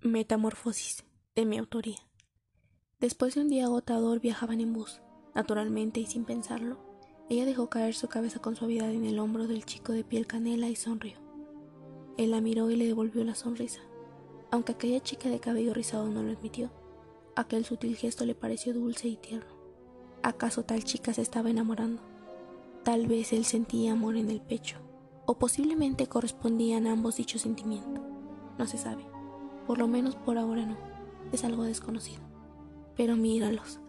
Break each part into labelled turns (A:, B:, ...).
A: Metamorfosis, de mi autoría. Después de un día agotador viajaban en bus. Naturalmente y sin pensarlo, ella dejó caer su cabeza con suavidad en el hombro del chico de piel canela y sonrió. Él la miró y le devolvió la sonrisa. Aunque aquella chica de cabello rizado no lo admitió, aquel sutil gesto le pareció dulce y tierno. ¿Acaso tal chica se estaba enamorando? Tal vez él sentía amor en el pecho, o posiblemente correspondían ambos dicho sentimiento. No se sabe. Por lo menos por ahora no. Es algo desconocido. Pero míralos.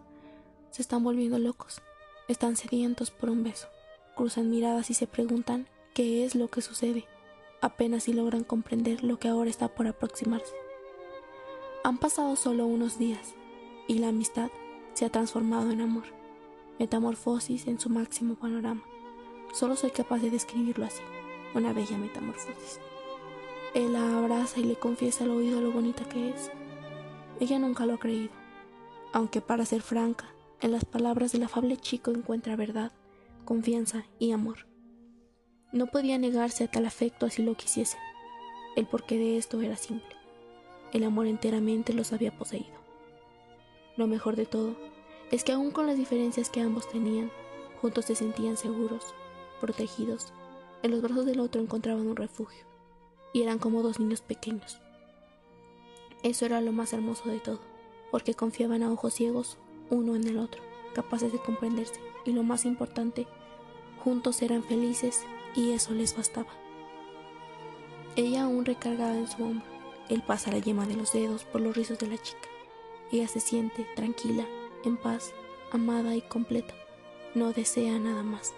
A: Se están volviendo locos. Están sedientos por un beso. Cruzan miradas y se preguntan qué es lo que sucede. Apenas si logran comprender lo que ahora está por aproximarse. Han pasado solo unos días y la amistad se ha transformado en amor. Metamorfosis en su máximo panorama. Solo soy capaz de describirlo así. Una bella metamorfosis. Él la abraza y le confiesa al oído lo bonita que es. Ella nunca lo ha creído, aunque para ser franca, en las palabras del afable chico encuentra verdad, confianza y amor. No podía negarse a tal afecto así lo quisiese. El porqué de esto era simple. El amor enteramente los había poseído. Lo mejor de todo es que aun con las diferencias que ambos tenían, juntos se sentían seguros, protegidos. En los brazos del otro encontraban un refugio y eran como dos niños pequeños. Eso era lo más hermoso de todo, porque confiaban a ojos ciegos uno en el otro, capaces de comprenderse, y lo más importante, juntos eran felices y eso les bastaba. Ella aún recargada en su hombro, él pasa la yema de los dedos por los rizos de la chica. Ella se siente tranquila, en paz, amada y completa. No desea nada más.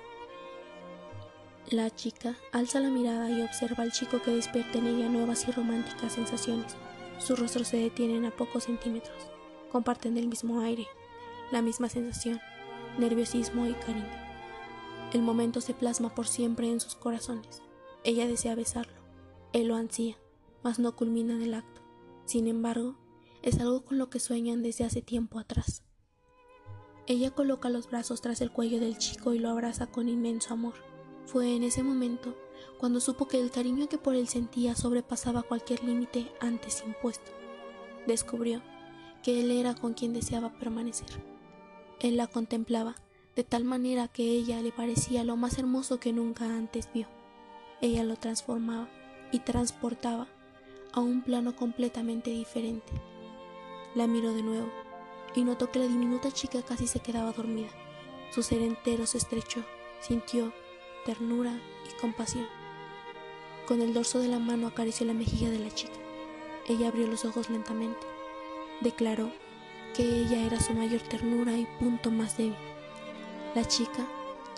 A: La chica alza la mirada y observa al chico que despierta en ella nuevas y románticas sensaciones. Sus rostros se detienen a pocos centímetros. Comparten el mismo aire, la misma sensación, nerviosismo y cariño. El momento se plasma por siempre en sus corazones. Ella desea besarlo. Él lo ansía, mas no culmina en el acto. Sin embargo, es algo con lo que sueñan desde hace tiempo atrás. Ella coloca los brazos tras el cuello del chico y lo abraza con inmenso amor. Fue en ese momento cuando supo que el cariño que por él sentía sobrepasaba cualquier límite antes impuesto. Descubrió que él era con quien deseaba permanecer. Él la contemplaba de tal manera que ella le parecía lo más hermoso que nunca antes vio. Ella lo transformaba y transportaba a un plano completamente diferente. La miró de nuevo y notó que la diminuta chica casi se quedaba dormida. Su ser entero se estrechó, sintió ternura y compasión. Con el dorso de la mano acarició la mejilla de la chica. Ella abrió los ojos lentamente. Declaró que ella era su mayor ternura y punto más débil. La chica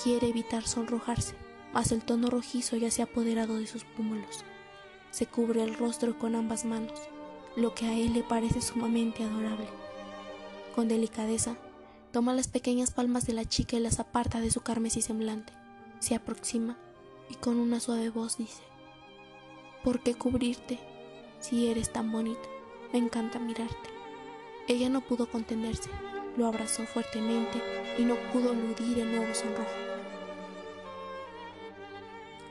A: quiere evitar sonrojarse, mas el tono rojizo ya se ha apoderado de sus pómulos. Se cubre el rostro con ambas manos, lo que a él le parece sumamente adorable. Con delicadeza, toma las pequeñas palmas de la chica y las aparta de su carmesí semblante se aproxima y con una suave voz dice, ¿por qué cubrirte si eres tan bonita? Me encanta mirarte. Ella no pudo contenerse, lo abrazó fuertemente y no pudo eludir el nuevo sonrojo.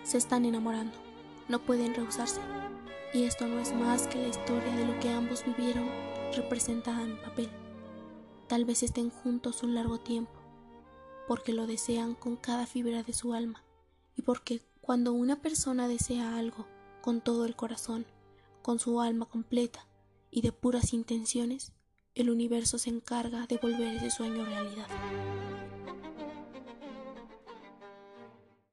A: Se están enamorando, no pueden rehusarse, y esto no es más que la historia de lo que ambos vivieron representada en papel. Tal vez estén juntos un largo tiempo, porque lo desean con cada fibra de su alma y porque cuando una persona desea algo con todo el corazón, con su alma completa y de puras intenciones, el universo se encarga de volver ese sueño realidad.